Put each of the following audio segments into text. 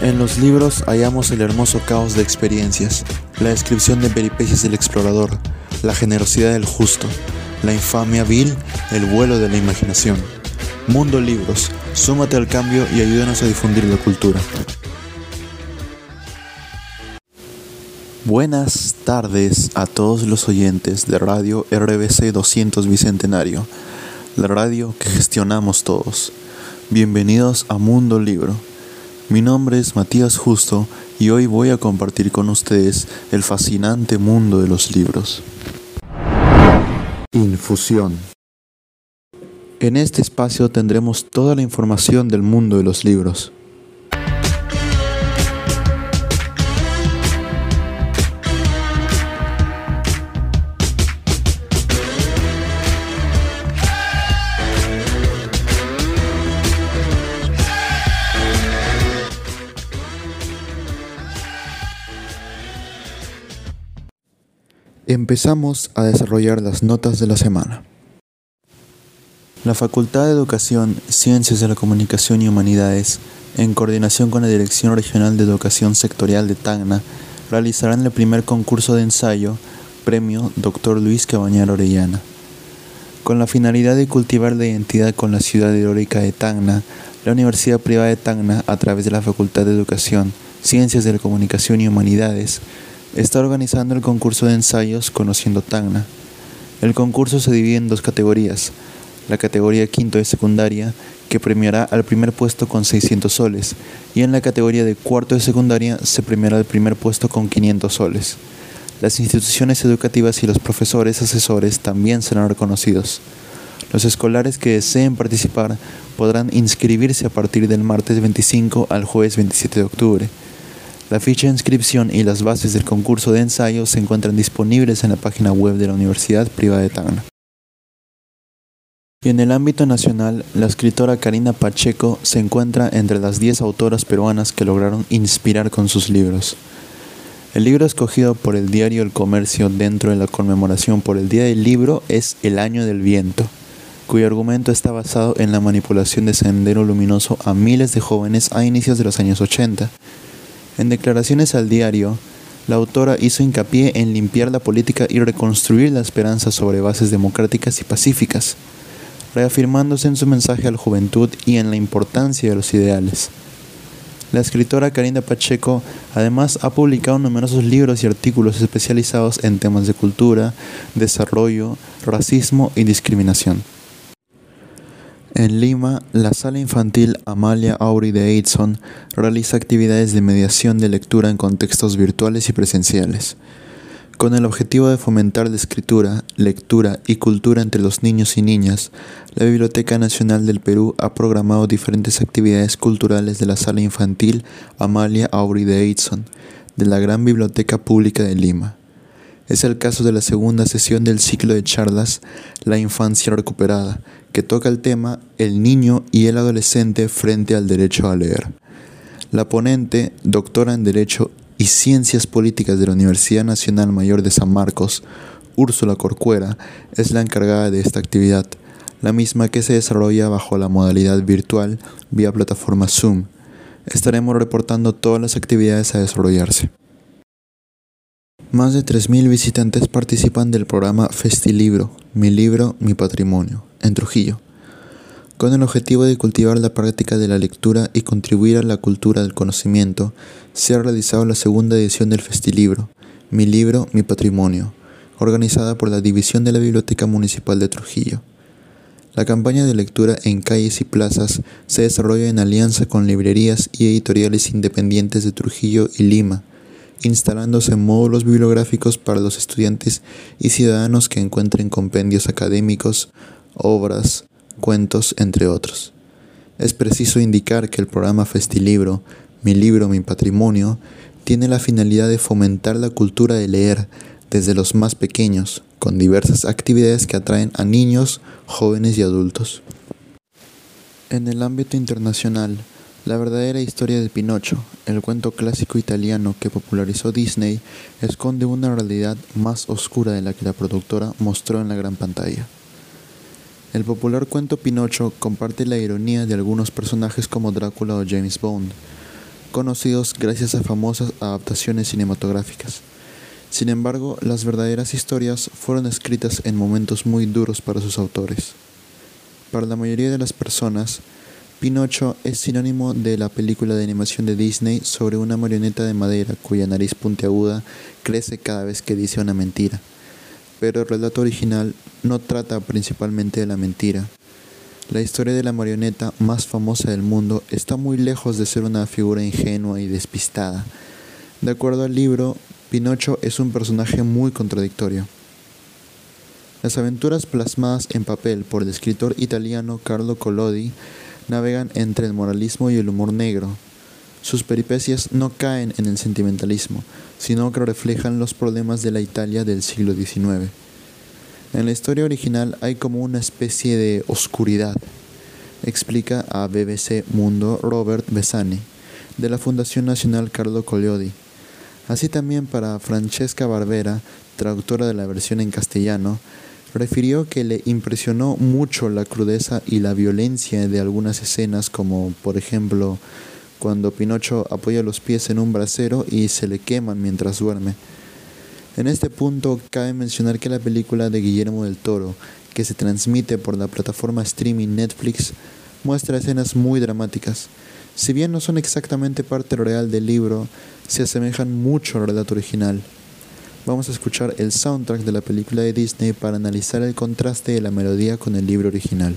En los libros hallamos el hermoso caos de experiencias, la descripción de peripecias del explorador, la generosidad del justo, la infamia vil, el vuelo de la imaginación. Mundo Libros, súmate al cambio y ayúdanos a difundir la cultura. Buenas tardes a todos los oyentes de Radio RBC 200 Bicentenario, la radio que gestionamos todos. Bienvenidos a Mundo Libro. Mi nombre es Matías Justo y hoy voy a compartir con ustedes el fascinante mundo de los libros. Infusión. En este espacio tendremos toda la información del mundo de los libros. Empezamos a desarrollar las notas de la semana. La Facultad de Educación, Ciencias de la Comunicación y Humanidades, en coordinación con la Dirección Regional de Educación Sectorial de Tacna, realizarán el primer concurso de ensayo, Premio Dr. Luis Cabañar Orellana. Con la finalidad de cultivar la identidad con la ciudad heroica de Tacna, la Universidad Privada de Tacna, a través de la Facultad de Educación, Ciencias de la Comunicación y Humanidades, está organizando el concurso de ensayos Conociendo Tacna. El concurso se divide en dos categorías. La categoría quinto de secundaria, que premiará al primer puesto con 600 soles, y en la categoría de cuarto de secundaria se premiará al primer puesto con 500 soles. Las instituciones educativas y los profesores asesores también serán reconocidos. Los escolares que deseen participar podrán inscribirse a partir del martes 25 al jueves 27 de octubre. La ficha de inscripción y las bases del concurso de ensayo se encuentran disponibles en la página web de la Universidad Privada de Tacna. Y en el ámbito nacional, la escritora Karina Pacheco se encuentra entre las 10 autoras peruanas que lograron inspirar con sus libros. El libro escogido por el diario El Comercio dentro de la conmemoración por el Día del Libro es El Año del Viento, cuyo argumento está basado en la manipulación de sendero luminoso a miles de jóvenes a inicios de los años 80 en declaraciones al diario, la autora hizo hincapié en limpiar la política y reconstruir la esperanza sobre bases democráticas y pacíficas, reafirmándose en su mensaje a la juventud y en la importancia de los ideales. La escritora Karina Pacheco además ha publicado numerosos libros y artículos especializados en temas de cultura, desarrollo, racismo y discriminación. En Lima, la Sala Infantil Amalia Auri de Edson realiza actividades de mediación de lectura en contextos virtuales y presenciales. Con el objetivo de fomentar la escritura, lectura y cultura entre los niños y niñas, la Biblioteca Nacional del Perú ha programado diferentes actividades culturales de la Sala Infantil Amalia Auri de Edson, de la Gran Biblioteca Pública de Lima. Es el caso de la segunda sesión del ciclo de charlas La infancia recuperada, que toca el tema El niño y el adolescente frente al derecho a leer. La ponente, doctora en Derecho y Ciencias Políticas de la Universidad Nacional Mayor de San Marcos, Úrsula Corcuera, es la encargada de esta actividad, la misma que se desarrolla bajo la modalidad virtual vía plataforma Zoom. Estaremos reportando todas las actividades a desarrollarse. Más de 3.000 visitantes participan del programa Festilibro, Mi Libro, Mi Patrimonio, en Trujillo, con el objetivo de cultivar la práctica de la lectura y contribuir a la cultura del conocimiento, se ha realizado la segunda edición del Festilibro, Mi Libro, Mi Patrimonio, organizada por la División de la Biblioteca Municipal de Trujillo. La campaña de lectura en calles y plazas se desarrolla en alianza con librerías y editoriales independientes de Trujillo y Lima, instalándose módulos bibliográficos para los estudiantes y ciudadanos que encuentren compendios académicos, obras, cuentos, entre otros. Es preciso indicar que el programa Festilibro, Mi libro, mi patrimonio, tiene la finalidad de fomentar la cultura de leer desde los más pequeños, con diversas actividades que atraen a niños, jóvenes y adultos. En el ámbito internacional, la verdadera historia de Pinocho, el cuento clásico italiano que popularizó Disney, esconde una realidad más oscura de la que la productora mostró en la gran pantalla. El popular cuento Pinocho comparte la ironía de algunos personajes como Drácula o James Bond. conocidos gracias a famosas adaptaciones cinematográficas. Sin embargo, las verdaderas historias fueron escritas en momentos muy duros para sus autores. Para la mayoría de las personas, Pinocho es sinónimo de la película de animación de Disney sobre una marioneta de madera cuya nariz puntiaguda crece cada vez que dice una mentira. Pero el relato original no trata principalmente de la mentira. La historia de la marioneta más famosa del mundo está muy lejos de ser una figura ingenua y despistada. De acuerdo al libro, Pinocho es un personaje muy contradictorio. Las aventuras plasmadas en papel por el escritor italiano Carlo Collodi navegan entre el moralismo y el humor negro. Sus peripecias no caen en el sentimentalismo, sino que reflejan los problemas de la Italia del siglo XIX. En la historia original hay como una especie de oscuridad, explica a BBC Mundo Robert Besani, de la Fundación Nacional Carlo Collodi. Así también para Francesca Barbera, traductora de la versión en castellano, refirió que le impresionó mucho la crudeza y la violencia de algunas escenas como por ejemplo cuando Pinocho apoya los pies en un brasero y se le queman mientras duerme. En este punto cabe mencionar que la película de Guillermo del Toro, que se transmite por la plataforma streaming Netflix, muestra escenas muy dramáticas. Si bien no son exactamente parte real del libro, se asemejan mucho al relato original. Vamos a escuchar el soundtrack de la película de Disney para analizar el contraste de la melodía con el libro original.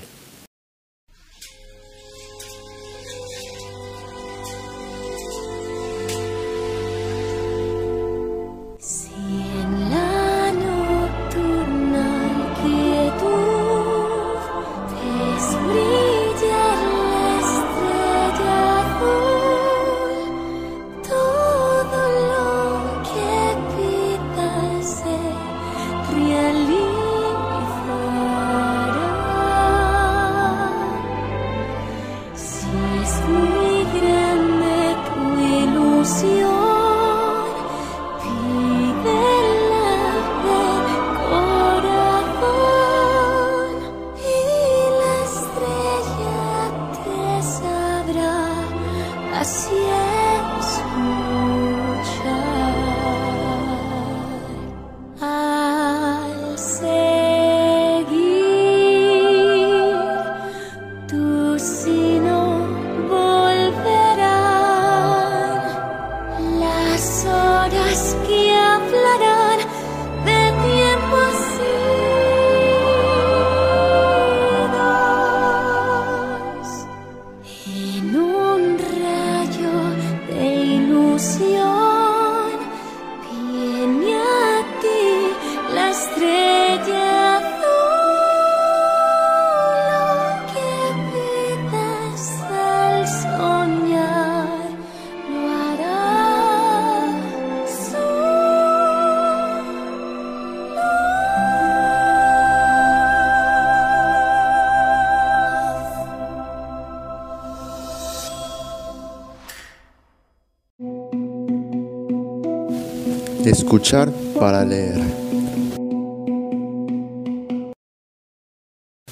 Escuchar para leer.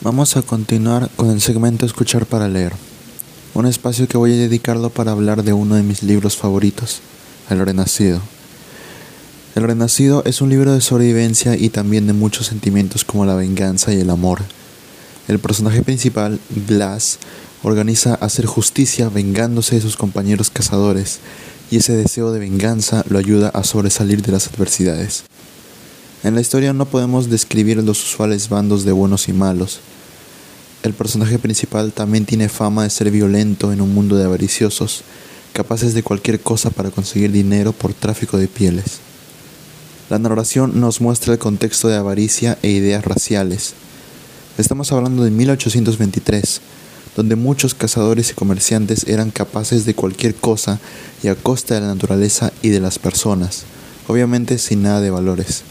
Vamos a continuar con el segmento Escuchar para leer, un espacio que voy a dedicarlo para hablar de uno de mis libros favoritos, El Renacido. El Renacido es un libro de sobrevivencia y también de muchos sentimientos como la venganza y el amor. El personaje principal, Blas, organiza hacer justicia vengándose de sus compañeros cazadores y ese deseo de venganza lo ayuda a sobresalir de las adversidades. En la historia no podemos describir los usuales bandos de buenos y malos. El personaje principal también tiene fama de ser violento en un mundo de avariciosos, capaces de cualquier cosa para conseguir dinero por tráfico de pieles. La narración nos muestra el contexto de avaricia e ideas raciales. Estamos hablando de 1823, donde muchos cazadores y comerciantes eran capaces de cualquier cosa y a costa de la naturaleza y de las personas, obviamente sin nada de valores.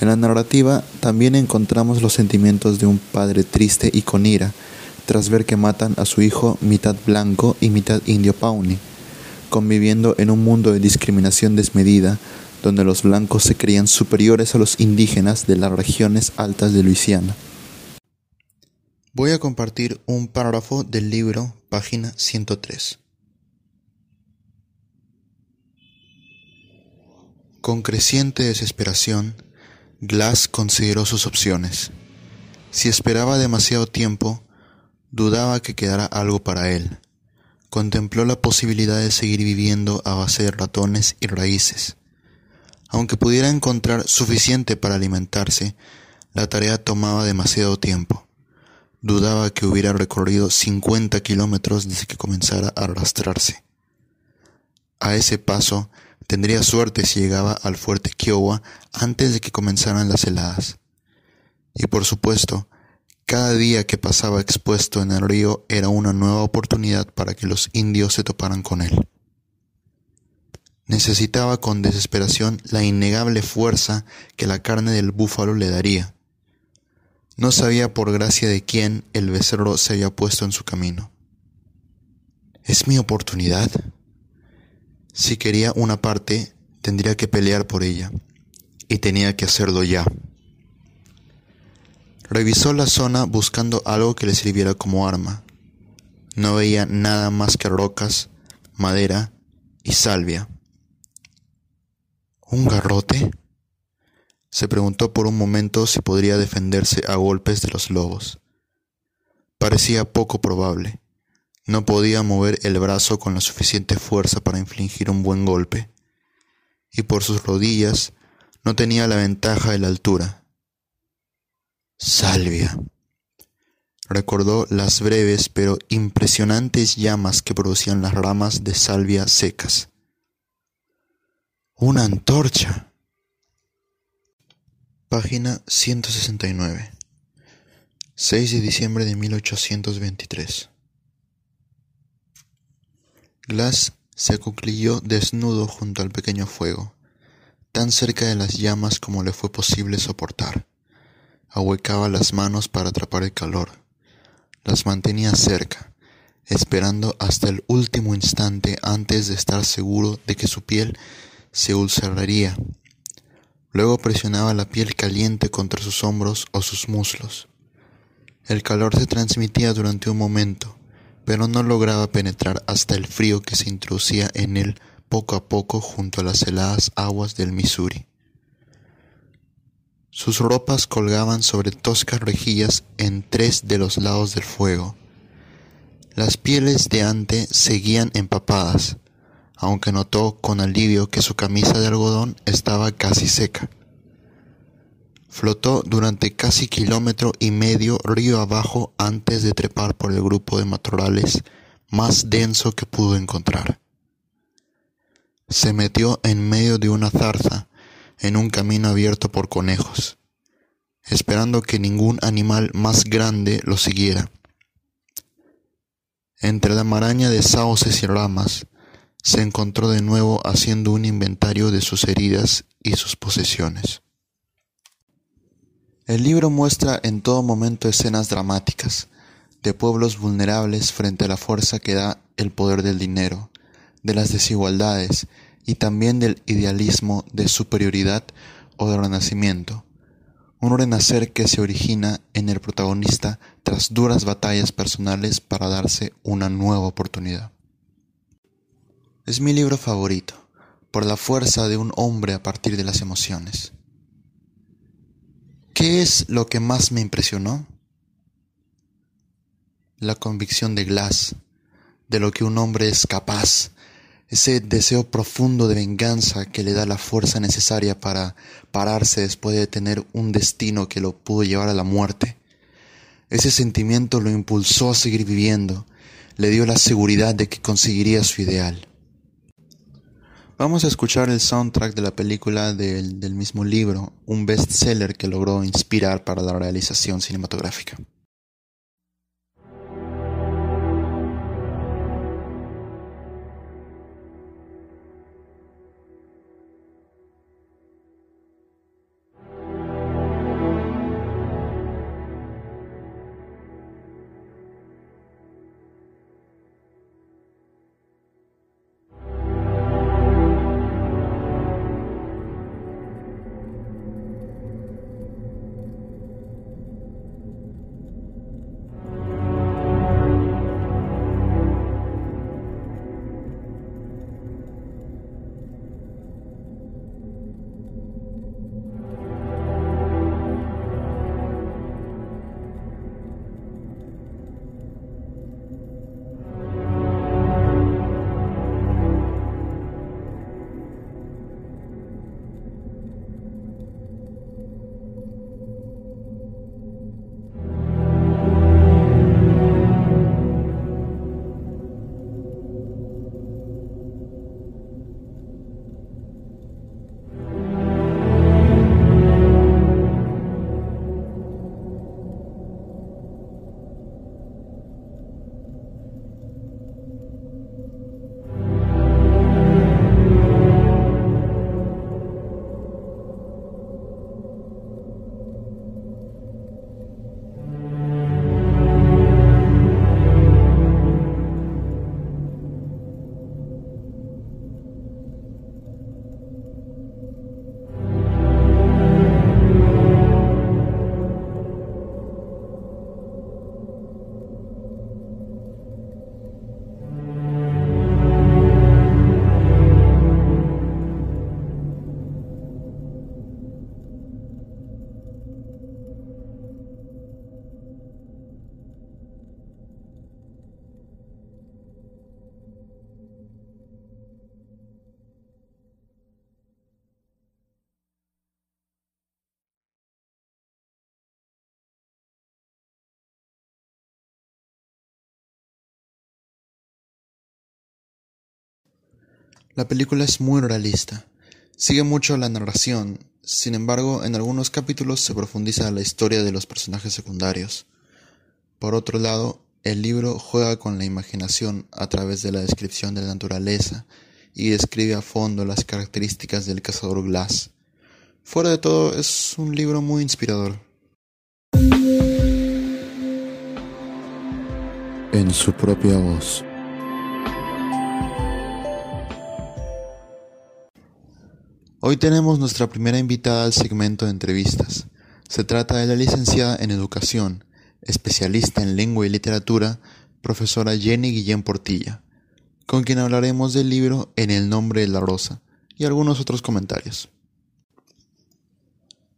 En la narrativa también encontramos los sentimientos de un padre triste y con ira, tras ver que matan a su hijo mitad blanco y mitad indio pawnee, conviviendo en un mundo de discriminación desmedida, donde los blancos se creían superiores a los indígenas de las regiones altas de Luisiana. Voy a compartir un párrafo del libro, página 103. Con creciente desesperación, Glass consideró sus opciones. Si esperaba demasiado tiempo, dudaba que quedara algo para él. Contempló la posibilidad de seguir viviendo a base de ratones y raíces. Aunque pudiera encontrar suficiente para alimentarse, la tarea tomaba demasiado tiempo. Dudaba que hubiera recorrido 50 kilómetros desde que comenzara a arrastrarse. A ese paso, tendría suerte si llegaba al fuerte Kiowa antes de que comenzaran las heladas. Y por supuesto, cada día que pasaba expuesto en el río era una nueva oportunidad para que los indios se toparan con él. Necesitaba con desesperación la innegable fuerza que la carne del búfalo le daría. No sabía por gracia de quién el becerro se había puesto en su camino. ¿Es mi oportunidad? Si quería una parte, tendría que pelear por ella, y tenía que hacerlo ya. Revisó la zona buscando algo que le sirviera como arma. No veía nada más que rocas, madera y salvia. ¿Un garrote? Se preguntó por un momento si podría defenderse a golpes de los lobos. Parecía poco probable. No podía mover el brazo con la suficiente fuerza para infligir un buen golpe, y por sus rodillas no tenía la ventaja de la altura. Salvia. Recordó las breves pero impresionantes llamas que producían las ramas de salvia secas. Una antorcha. Página 169. 6 de diciembre de 1823. Glass se acuclilló desnudo junto al pequeño fuego, tan cerca de las llamas como le fue posible soportar. Ahuecaba las manos para atrapar el calor. Las mantenía cerca, esperando hasta el último instante antes de estar seguro de que su piel se ulceraría Luego presionaba la piel caliente contra sus hombros o sus muslos. El calor se transmitía durante un momento, pero no lograba penetrar hasta el frío que se introducía en él poco a poco junto a las heladas aguas del Missouri. Sus ropas colgaban sobre toscas rejillas en tres de los lados del fuego. Las pieles de ante seguían empapadas, aunque notó con alivio que su camisa de algodón estaba casi seca. Flotó durante casi kilómetro y medio río abajo antes de trepar por el grupo de matorrales más denso que pudo encontrar. Se metió en medio de una zarza en un camino abierto por conejos, esperando que ningún animal más grande lo siguiera. Entre la maraña de sauces y ramas, se encontró de nuevo haciendo un inventario de sus heridas y sus posesiones. El libro muestra en todo momento escenas dramáticas, de pueblos vulnerables frente a la fuerza que da el poder del dinero, de las desigualdades y también del idealismo de superioridad o de renacimiento, un renacer que se origina en el protagonista tras duras batallas personales para darse una nueva oportunidad. Es mi libro favorito, por la fuerza de un hombre a partir de las emociones. ¿Qué es lo que más me impresionó? La convicción de Glass, de lo que un hombre es capaz, ese deseo profundo de venganza que le da la fuerza necesaria para pararse después de tener un destino que lo pudo llevar a la muerte. Ese sentimiento lo impulsó a seguir viviendo, le dio la seguridad de que conseguiría su ideal. Vamos a escuchar el soundtrack de la película del, del mismo libro, un bestseller que logró inspirar para la realización cinematográfica. La película es muy realista. Sigue mucho la narración, sin embargo, en algunos capítulos se profundiza la historia de los personajes secundarios. Por otro lado, el libro juega con la imaginación a través de la descripción de la naturaleza y describe a fondo las características del cazador Glass. Fuera de todo, es un libro muy inspirador. En su propia voz. Hoy tenemos nuestra primera invitada al segmento de entrevistas. Se trata de la licenciada en Educación, especialista en lengua y literatura, profesora Jenny Guillén Portilla, con quien hablaremos del libro En el nombre de la rosa y algunos otros comentarios.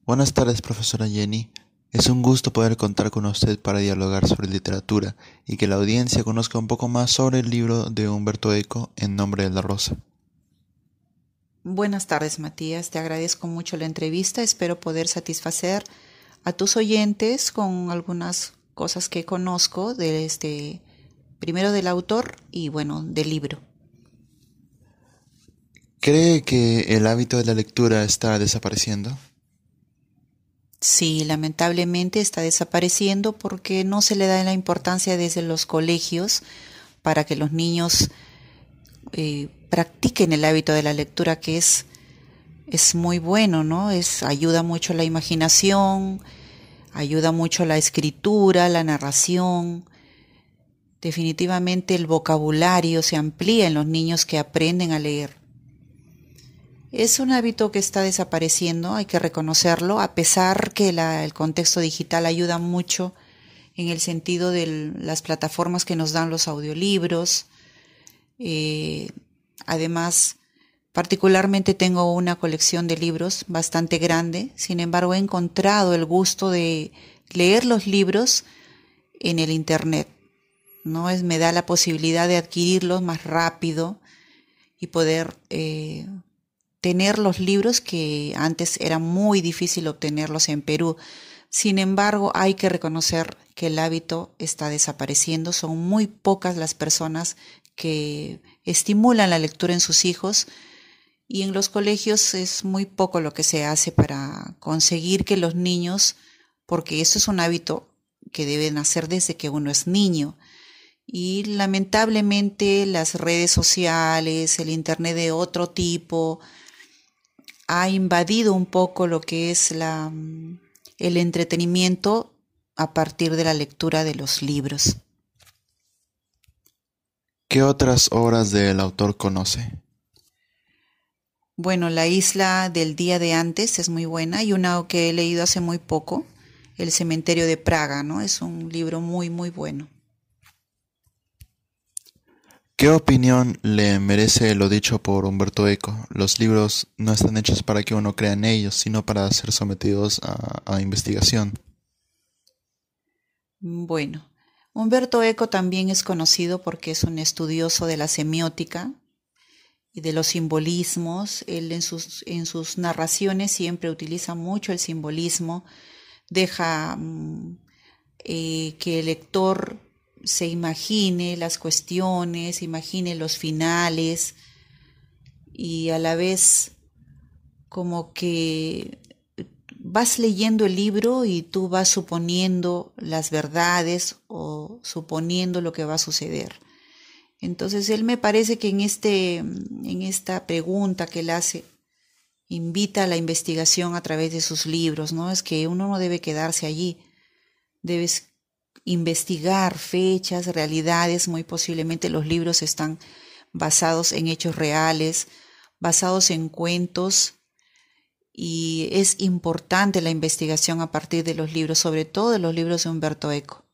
Buenas tardes, profesora Jenny. Es un gusto poder contar con usted para dialogar sobre literatura y que la audiencia conozca un poco más sobre el libro de Humberto Eco, En nombre de la rosa. Buenas tardes, Matías. Te agradezco mucho la entrevista. Espero poder satisfacer a tus oyentes con algunas cosas que conozco de este primero del autor y bueno, del libro. ¿Cree que el hábito de la lectura está desapareciendo? Sí, lamentablemente está desapareciendo porque no se le da la importancia desde los colegios para que los niños eh, practiquen el hábito de la lectura que es, es muy bueno, ¿no? Es, ayuda mucho la imaginación, ayuda mucho la escritura, la narración. Definitivamente el vocabulario se amplía en los niños que aprenden a leer. Es un hábito que está desapareciendo, hay que reconocerlo, a pesar que el contexto digital ayuda mucho en el sentido de las plataformas que nos dan los audiolibros, eh, Además, particularmente tengo una colección de libros bastante grande, sin embargo he encontrado el gusto de leer los libros en el Internet. ¿no? Es, me da la posibilidad de adquirirlos más rápido y poder eh, tener los libros que antes era muy difícil obtenerlos en Perú. Sin embargo, hay que reconocer que el hábito está desapareciendo. Son muy pocas las personas que estimulan la lectura en sus hijos y en los colegios es muy poco lo que se hace para conseguir que los niños, porque eso es un hábito que deben hacer desde que uno es niño. Y lamentablemente las redes sociales, el Internet de otro tipo, ha invadido un poco lo que es el entretenimiento a partir de la lectura de los libros. ¿Qué otras obras del autor conoce? Bueno, La isla del día de antes es muy buena y una que he leído hace muy poco, El cementerio de Praga, ¿no? Es un libro muy, muy bueno. ¿Qué opinión le merece lo dicho por Humberto Eco? Los libros no están hechos para que uno crea en ellos, sino para ser sometidos a, a investigación. Bueno, Humberto Eco también es conocido porque es un estudioso de la semiótica y de los simbolismos. Él en sus, en sus narraciones siempre utiliza mucho el simbolismo, deja mm, eh, que el lector se imagine las cuestiones, imagine los finales y a la vez como que vas leyendo el libro y tú vas suponiendo las verdades o suponiendo lo que va a suceder. Entonces él me parece que en, este, en esta pregunta que él hace, invita a la investigación a través de sus libros, ¿no? Es que uno no debe quedarse allí, debes investigar fechas, realidades, muy posiblemente los libros están basados en hechos reales, basados en cuentos y es importante la investigación a partir de los libros, sobre todo de los libros de Humberto Eco.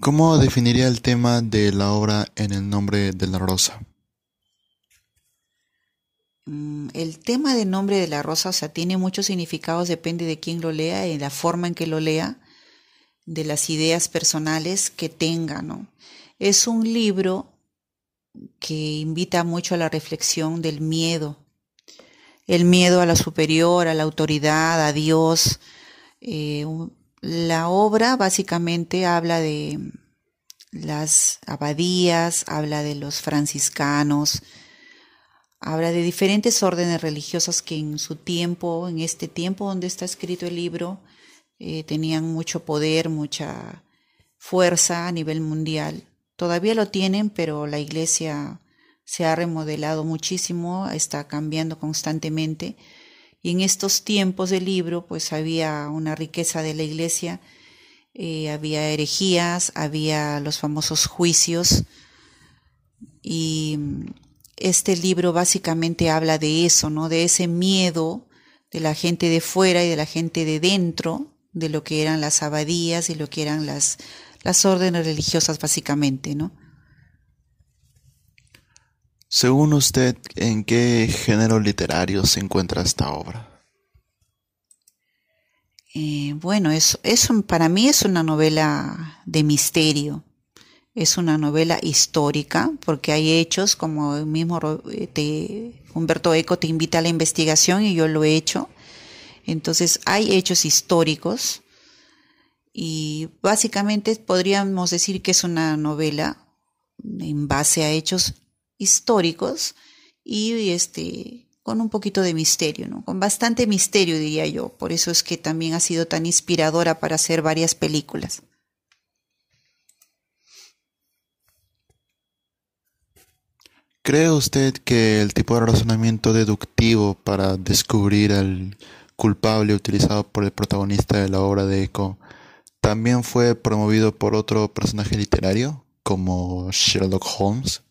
¿Cómo definiría el tema de la obra en el nombre de la rosa? Mm, el tema del nombre de la rosa, o sea, tiene muchos significados, depende de quién lo lea y la forma en que lo lea, de las ideas personales que tenga, ¿no? Es un libro que invita mucho a la reflexión del miedo, el miedo a la superior, a la autoridad, a Dios. Eh, la obra básicamente habla de las abadías, habla de los franciscanos, habla de diferentes órdenes religiosas que en su tiempo, en este tiempo donde está escrito el libro, eh, tenían mucho poder, mucha fuerza a nivel mundial. Todavía lo tienen, pero la iglesia se ha remodelado muchísimo, está cambiando constantemente. Y en estos tiempos del libro, pues había una riqueza de la iglesia, eh, había herejías, había los famosos juicios. Y este libro básicamente habla de eso, ¿no? De ese miedo de la gente de fuera y de la gente de dentro, de lo que eran las abadías y lo que eran las, las órdenes religiosas básicamente, ¿no? Según usted, ¿en qué género literario se encuentra esta obra? Eh, bueno, es, para mí es una novela de misterio, es una novela histórica, porque hay hechos, como el mismo eh, Humberto Eco te invita a la investigación y yo lo he hecho. Entonces hay hechos históricos y básicamente podríamos decir que es una novela en base a hechos históricos y este con un poquito de misterio, ¿no? Con bastante misterio diría yo, por eso es que también ha sido tan inspiradora para hacer varias películas. ¿Cree usted que el tipo de razonamiento deductivo para descubrir al culpable utilizado por el protagonista de la obra de Eco también fue promovido por otro personaje literario como Sherlock Holmes?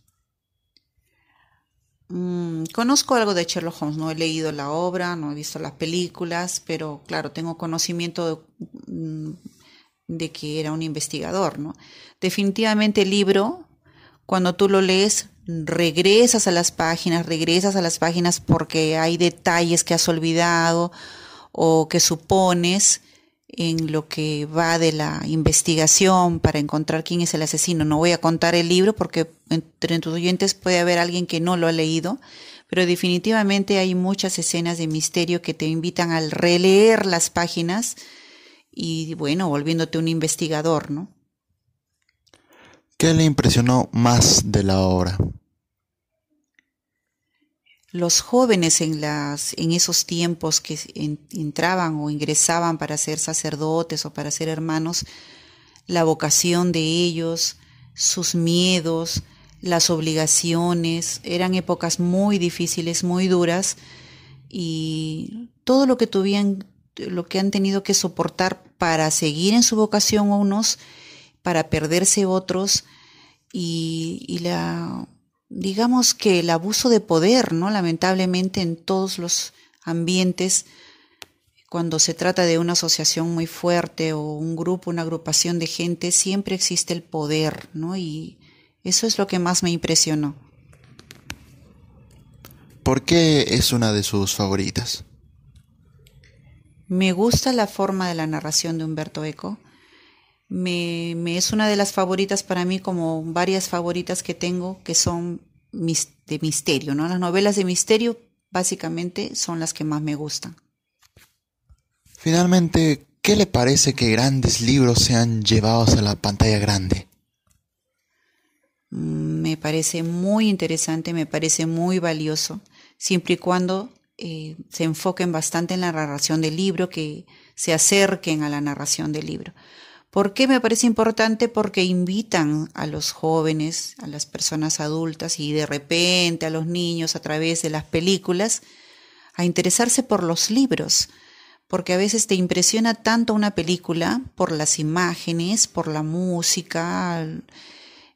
Mm, conozco algo de Sherlock Holmes, no he leído la obra, no he visto las películas, pero claro, tengo conocimiento de, mm, que era un investigador, ¿no? Definitivamente el libro, cuando tú lo lees, regresas a las páginas, regresas a las páginas porque hay detalles que has olvidado o que supones en lo que va de la investigación para encontrar quién es el asesino. No voy a contar el libro porque entre tus oyentes puede haber alguien que no lo ha leído, pero definitivamente hay muchas escenas de misterio que te invitan al releer las páginas y bueno, volviéndote un investigador, ¿no? ¿Qué le impresionó más de la obra? Los jóvenes en, las, en esos tiempos que entraban o ingresaban para ser sacerdotes o para ser hermanos, la vocación de ellos, sus miedos, las obligaciones, eran épocas muy difíciles, muy duras y todo lo que lo que han tenido que soportar para seguir en su vocación unos, para perderse otros y, y la digamos que el abuso de poder, ¿no? Lamentablemente en todos los ambientes, cuando se trata de una asociación muy fuerte o un grupo, una agrupación de gente, siempre existe el poder, ¿no? Y eso es lo que más me impresionó. ¿Por qué es una de sus favoritas? Me gusta la forma de la narración de Humberto Eco me, me, es una de las favoritas para mí, como varias favoritas que tengo que son de misterio, ¿no? Las novelas de misterio básicamente son las que más me gustan. Finalmente, ¿qué le parece que grandes libros sean llevados a la pantalla grande? Mm, me parece muy interesante, me parece muy valioso, siempre y cuando eh, se enfoquen bastante en la narración del libro, que se acerquen a la narración del libro. ¿Por qué me parece importante? Porque invitan a los jóvenes, a las personas adultas y de repente a los niños a través de las películas a interesarse por los libros, porque a veces te impresiona tanto una película por las imágenes, por la música,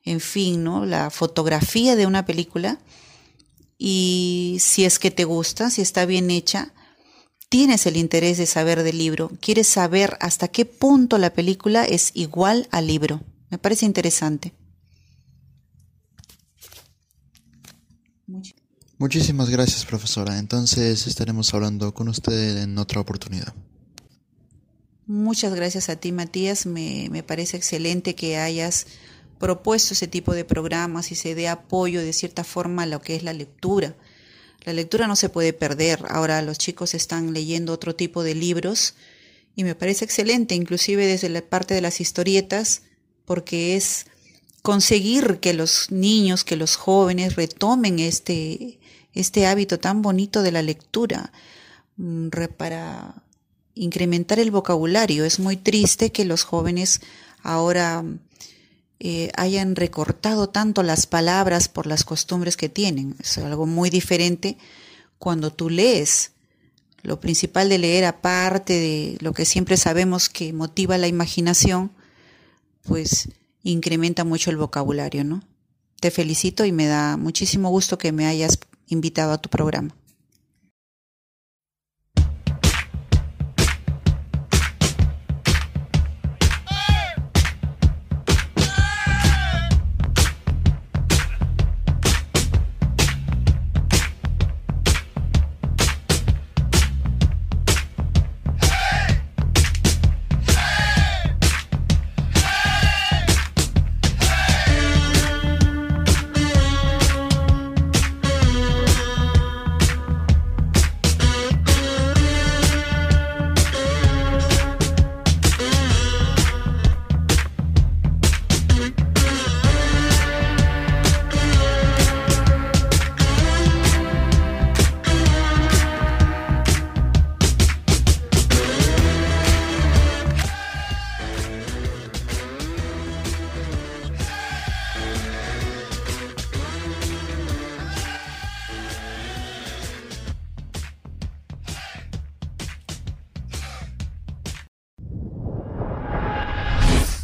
en fin, ¿no? La fotografía de una película y si es que te gusta, si está bien hecha, tienes el interés de saber del libro, quieres saber hasta qué punto la película es igual al libro. Me parece interesante. Muchísimas gracias, profesora. Entonces estaremos hablando con usted en otra oportunidad. Muchas gracias a ti, Matías. Me, me parece excelente que hayas propuesto ese tipo de programas y se dé apoyo de cierta forma a lo que es la lectura la lectura no se puede perder. Ahora los chicos están leyendo otro tipo de libros y me parece excelente, inclusive desde la parte de las historietas, porque es conseguir que los niños, que los jóvenes retomen este, este hábito tan bonito de la lectura mm, para incrementar el vocabulario. Es muy triste que los jóvenes ahora eh, hayan recortado tanto las palabras por las costumbres que tienen. Es algo muy diferente cuando tú lees. Lo principal de leer, aparte de lo que siempre sabemos que motiva la imaginación, pues incrementa mucho el vocabulario, ¿no? Te felicito y me da muchísimo gusto que me hayas invitado a tu programa.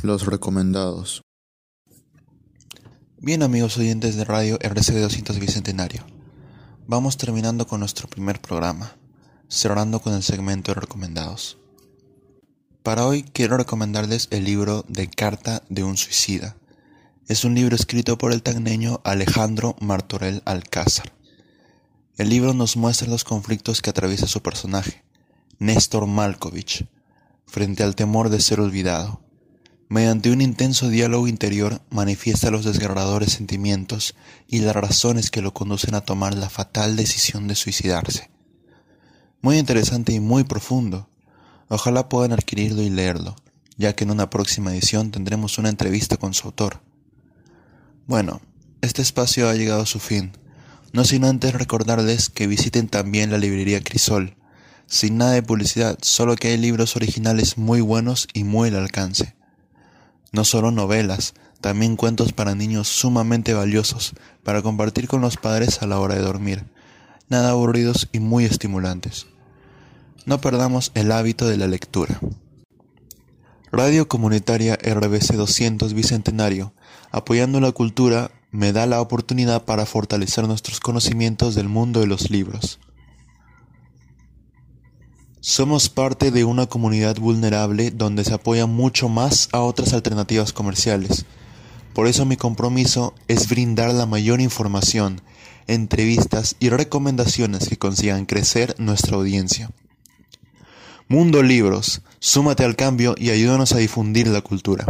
Los recomendados. Bien amigos oyentes de radio RCD 200 Bicentenario, vamos terminando con nuestro primer programa, cerrando con el segmento de recomendados. Para hoy quiero recomendarles el libro de Carta de un Suicida. Es un libro escrito por el tagneño Alejandro Martorell Alcázar. El libro nos muestra los conflictos que atraviesa su personaje, Néstor Malkovich, frente al temor de ser olvidado Mediante un intenso diálogo interior manifiesta los desgarradores sentimientos y las razones que lo conducen a tomar la fatal decisión de suicidarse. Muy interesante y muy profundo. Ojalá puedan adquirirlo y leerlo, ya que en una próxima edición tendremos una entrevista con su autor. Bueno, este espacio ha llegado a su fin, no sin antes recordarles que visiten también la librería Crisol, sin nada de publicidad, solo que hay libros originales muy buenos y muy al alcance. No solo novelas, también cuentos para niños sumamente valiosos para compartir con los padres a la hora de dormir, nada aburridos y muy estimulantes. No perdamos el hábito de la lectura. Radio Comunitaria RBC 200 Bicentenario, apoyando la cultura, me da la oportunidad para fortalecer nuestros conocimientos del mundo de los libros. Somos parte de una comunidad vulnerable donde se apoya mucho más a otras alternativas comerciales. Por eso mi compromiso es brindar la mayor información, entrevistas y recomendaciones que consigan crecer nuestra audiencia. Mundo Libros, súmate al cambio y ayúdanos a difundir la cultura.